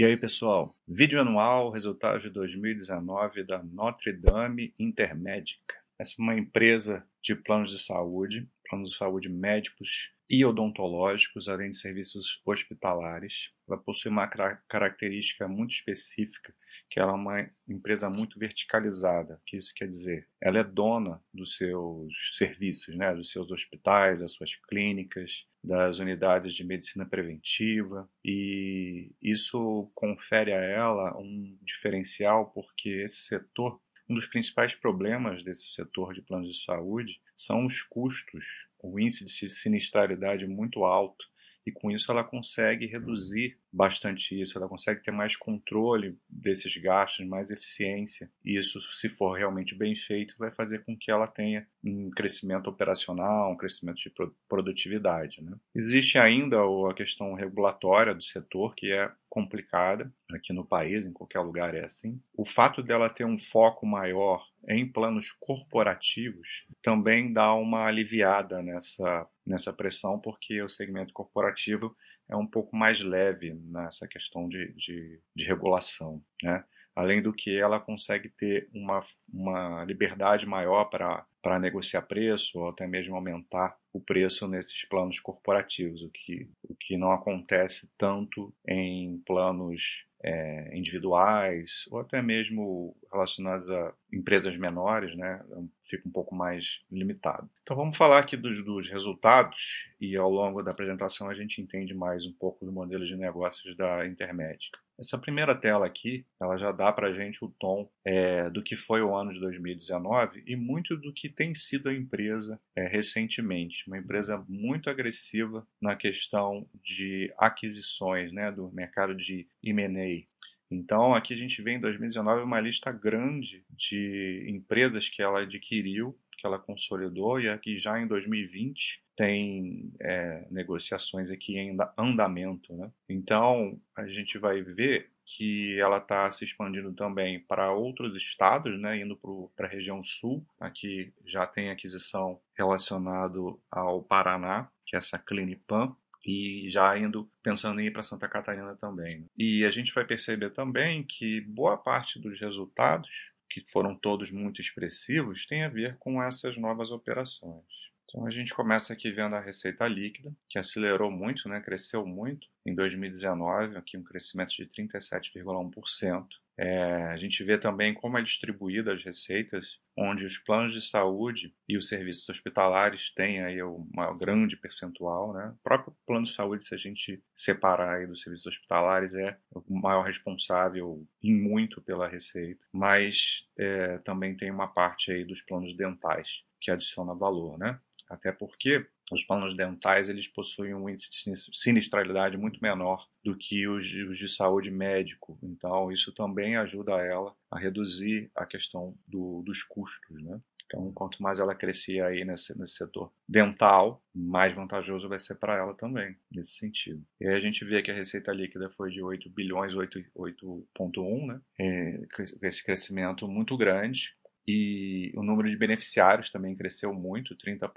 E aí, pessoal, vídeo anual, resultados de 2019 da Notre Dame Intermédica. Essa é uma empresa de planos de saúde, planos de saúde médicos e odontológicos, além de serviços hospitalares. Ela possui uma característica muito específica, que ela é uma empresa muito verticalizada. O que isso quer dizer? Ela é dona dos seus serviços, né? dos seus hospitais, das suas clínicas, das unidades de medicina preventiva, e isso confere a ela um diferencial, porque esse setor um dos principais problemas desse setor de planos de saúde são os custos, o índice de sinistralidade muito alto, e com isso ela consegue reduzir bastante isso, ela consegue ter mais controle desses gastos, mais eficiência. E isso, se for realmente bem feito, vai fazer com que ela tenha um crescimento operacional, um crescimento de produtividade. Né? Existe ainda a questão regulatória do setor, que é complicada aqui no país, em qualquer lugar é assim. O fato dela ter um foco maior em planos corporativos também dá uma aliviada nessa, nessa pressão, porque o segmento corporativo é um pouco mais leve nessa questão de, de, de regulação. Né? Além do que, ela consegue ter uma, uma liberdade maior para negociar preço ou até mesmo aumentar o preço nesses planos corporativos, o que, o que não acontece tanto em planos é, individuais ou até mesmo relacionados a empresas menores, né, fica um pouco mais limitado. Então vamos falar aqui dos, dos, resultados e ao longo da apresentação a gente entende mais um pouco do modelo de negócios da Intermédica. Essa primeira tela aqui, ela já dá para a gente o tom é, do que foi o ano de 2019 e muito do que tem sido a empresa é, recentemente. Uma empresa muito agressiva na questão de aquisições, né, do mercado de M&A. Então, aqui a gente vê em 2019 uma lista grande de empresas que ela adquiriu, que ela consolidou, e aqui já em 2020 tem é, negociações aqui em andamento. Né? Então, a gente vai ver que ela está se expandindo também para outros estados, né, indo para a região sul. Aqui já tem aquisição relacionado ao Paraná, que é essa Clinipan, e já indo pensando em ir para Santa Catarina também. Né? E a gente vai perceber também que boa parte dos resultados, que foram todos muito expressivos, tem a ver com essas novas operações. Então a gente começa aqui vendo a receita líquida, que acelerou muito, né, cresceu muito em 2019, aqui um crescimento de 37,1%. É, a gente vê também como é distribuída as receitas, onde os planos de saúde e os serviços hospitalares têm aí uma grande percentual. Né? O próprio plano de saúde, se a gente separar aí dos serviços hospitalares, é o maior responsável em muito pela receita, mas é, também tem uma parte aí dos planos dentais que adiciona valor. Né? Até porque os planos dentais eles possuem um índice de sinistralidade muito menor do que os, de saúde médico. Então, isso também ajuda ela a reduzir a questão do, dos custos. Né? Então, quanto mais ela crescer aí nesse, nesse setor dental, mais vantajoso vai ser para ela também, nesse sentido. E aí a gente vê que a receita líquida foi de 8 bilhões, 8,1, né? É, esse crescimento muito grande, e o número de beneficiários também cresceu muito, 30%.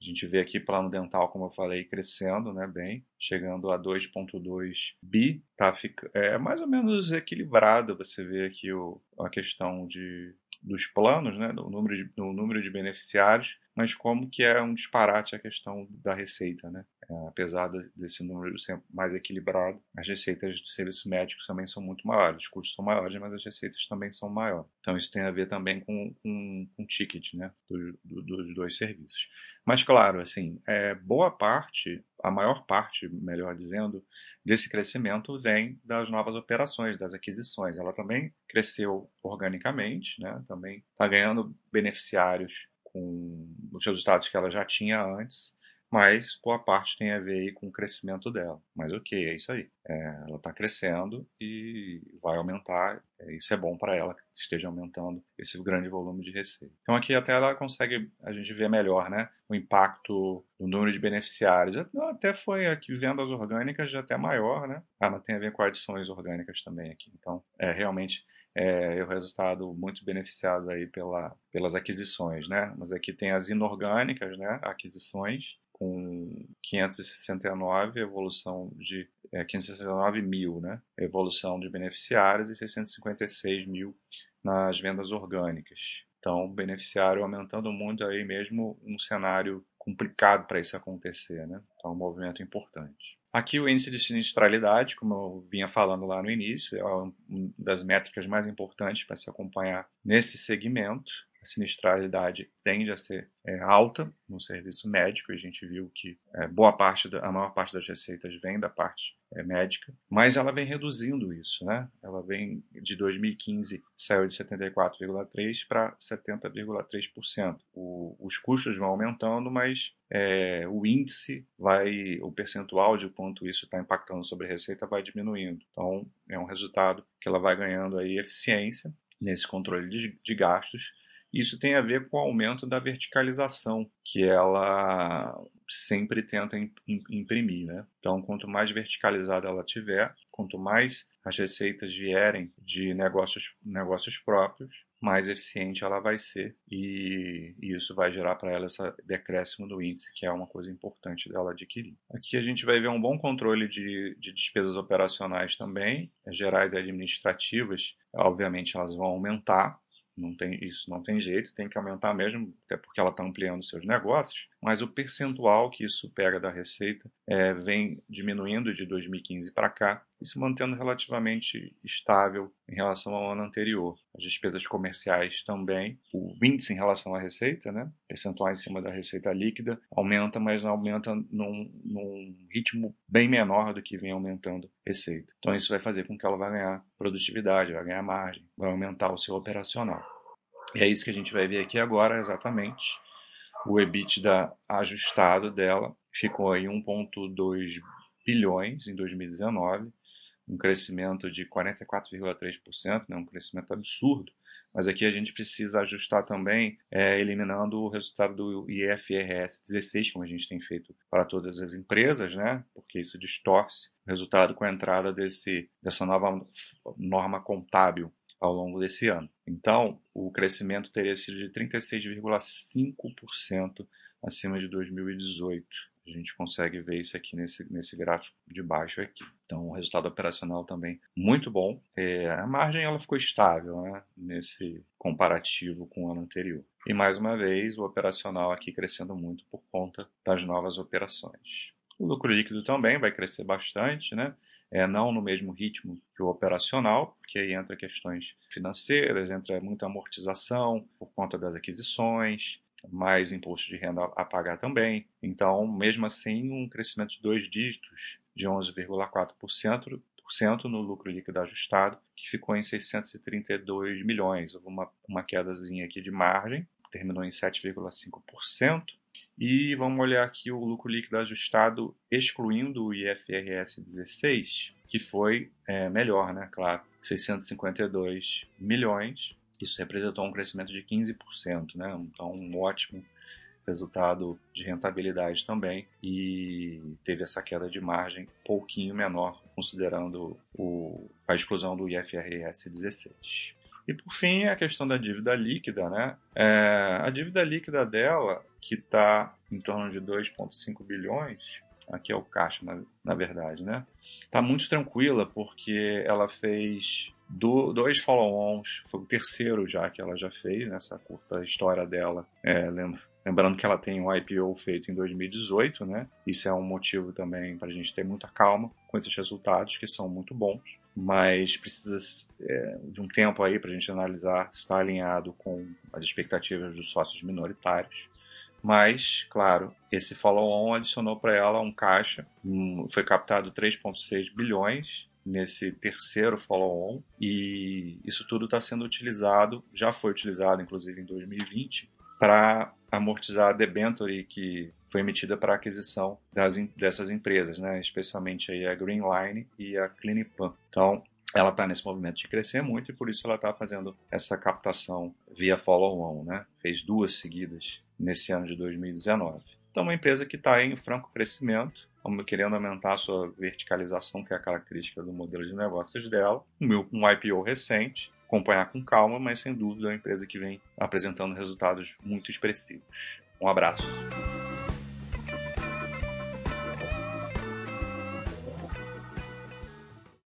A gente vê aqui plano dental, como eu falei, crescendo né, bem, chegando a 2,2 bi. Tá, é mais ou menos equilibrado. Você vê aqui o, a questão de, dos planos, né, do número de, do número de beneficiários, mas como que é um disparate a questão da receita, né? É, apesar desse número ser mais equilibrado, as receitas dos serviços médicos também são muito maiores, os custos são maiores, mas as receitas também são maiores. Então isso tem a ver também com, com, com o ticket, né, do, do, dos dois serviços. Mas claro, assim, é, boa parte, a maior parte, melhor dizendo, desse crescimento vem das novas operações, das aquisições. Ela também cresceu organicamente, né? também está ganhando beneficiários com os resultados que ela já tinha antes, mas boa parte tem a ver com o crescimento dela. Mas ok, é isso aí. É, ela está crescendo e vai aumentar. É, isso é bom para ela que esteja aumentando esse grande volume de receita. Então aqui até ela consegue a gente ver melhor, né, o impacto do número de beneficiários. Até foi aqui vendas orgânicas já até maior, né? Ah, mas tem a ver com adições orgânicas também aqui. Então é realmente é, o resultado muito beneficiado aí pela, pelas aquisições, né? Mas aqui tem as inorgânicas, né? Aquisições com 569, evolução de é, 569 mil, né? Evolução de beneficiários e 656 mil nas vendas orgânicas. Então, beneficiário aumentando muito aí mesmo um cenário complicado para isso acontecer, né? Então, é um movimento importante. Aqui o índice de sinistralidade, como eu vinha falando lá no início, é uma das métricas mais importantes para se acompanhar nesse segmento a sinistralidade tende a ser é, alta no serviço médico. A gente viu que é, boa parte, da, a maior parte das receitas vem da parte médica, mas ela vem reduzindo isso, né? Ela vem de 2015 saiu de 74,3 para 70,3%. Os custos vão aumentando, mas é, o índice vai, o percentual de quanto isso está impactando sobre a receita vai diminuindo. Então é um resultado que ela vai ganhando aí eficiência nesse controle de, de gastos isso tem a ver com o aumento da verticalização que ela sempre tenta imprimir. Né? Então, quanto mais verticalizada ela tiver, quanto mais as receitas vierem de negócios, negócios próprios, mais eficiente ela vai ser e, e isso vai gerar para ela esse decréscimo do índice, que é uma coisa importante dela adquirir. Aqui a gente vai ver um bom controle de, de despesas operacionais também, gerais e administrativas, obviamente elas vão aumentar, não tem isso não tem jeito, tem que aumentar mesmo, até porque ela está ampliando seus negócios. Mas o percentual que isso pega da receita é, vem diminuindo de 2015 para cá e se mantendo relativamente estável em relação ao ano anterior. As despesas comerciais também, o índice em relação à receita, né, percentual em cima da receita líquida, aumenta, mas aumenta num, num ritmo bem menor do que vem aumentando receita. Então isso vai fazer com que ela vá ganhar produtividade, vai ganhar margem, vai aumentar o seu operacional. E é isso que a gente vai ver aqui agora, exatamente. O EBITDA ajustado dela ficou em 1,2 bilhões em 2019, um crescimento de 44,3%, né, um crescimento absurdo. Mas aqui a gente precisa ajustar também, é, eliminando o resultado do IFRS 16, como a gente tem feito para todas as empresas, né? porque isso distorce o resultado com a entrada desse, dessa nova norma contábil ao longo desse ano. Então, o crescimento teria sido de 36,5% acima de 2018. A gente consegue ver isso aqui nesse, nesse gráfico de baixo aqui. Então, o resultado operacional também muito bom. É, a margem ela ficou estável né, nesse comparativo com o ano anterior. E mais uma vez, o operacional aqui crescendo muito por conta das novas operações. O lucro líquido também vai crescer bastante, né? é, não no mesmo ritmo que o operacional, porque aí entra questões financeiras, entra muita amortização por conta das aquisições, mais imposto de renda a pagar também. Então, mesmo assim, um crescimento de dois dígitos, de 11,4% no lucro líquido ajustado, que ficou em 632 milhões. Houve uma, uma quedazinha aqui de margem, terminou em 7,5%. E vamos olhar aqui o lucro líquido ajustado, excluindo o IFRS 16, que foi é, melhor, né? Claro, 652 milhões. Isso representou um crescimento de 15%, né? Então, um ótimo resultado de rentabilidade também e teve essa queda de margem pouquinho menor, considerando o, a exclusão do IFRS 16. E por fim, a questão da dívida líquida, né? É, a dívida líquida dela, que está em torno de 2,5 bilhões, aqui é o caixa, na, na verdade, né? Está muito tranquila porque ela fez do, dois follow-ons, foi o terceiro já que ela já fez nessa curta história dela. É, lembrando que ela tem um IPO feito em 2018, né? Isso é um motivo também para a gente ter muita calma com esses resultados que são muito bons mas precisa é, de um tempo aí para a gente analisar se está alinhado com as expectativas dos sócios minoritários. Mas, claro, esse follow-on adicionou para ela um caixa, um, foi captado 3,6 bilhões nesse terceiro follow-on e isso tudo está sendo utilizado, já foi utilizado inclusive em 2020, para amortizar a debenture que foi emitida para aquisição das, dessas empresas, né? especialmente aí a Greenline e a Clinipan. Então, ela está nesse movimento de crescer muito e por isso ela está fazendo essa captação via follow-on, né? Fez duas seguidas nesse ano de 2019. Então, uma empresa que está em franco crescimento, querendo aumentar a sua verticalização, que é a característica do modelo de negócios dela, um IPO recente, acompanhar com calma, mas sem dúvida é uma empresa que vem apresentando resultados muito expressivos. Um abraço.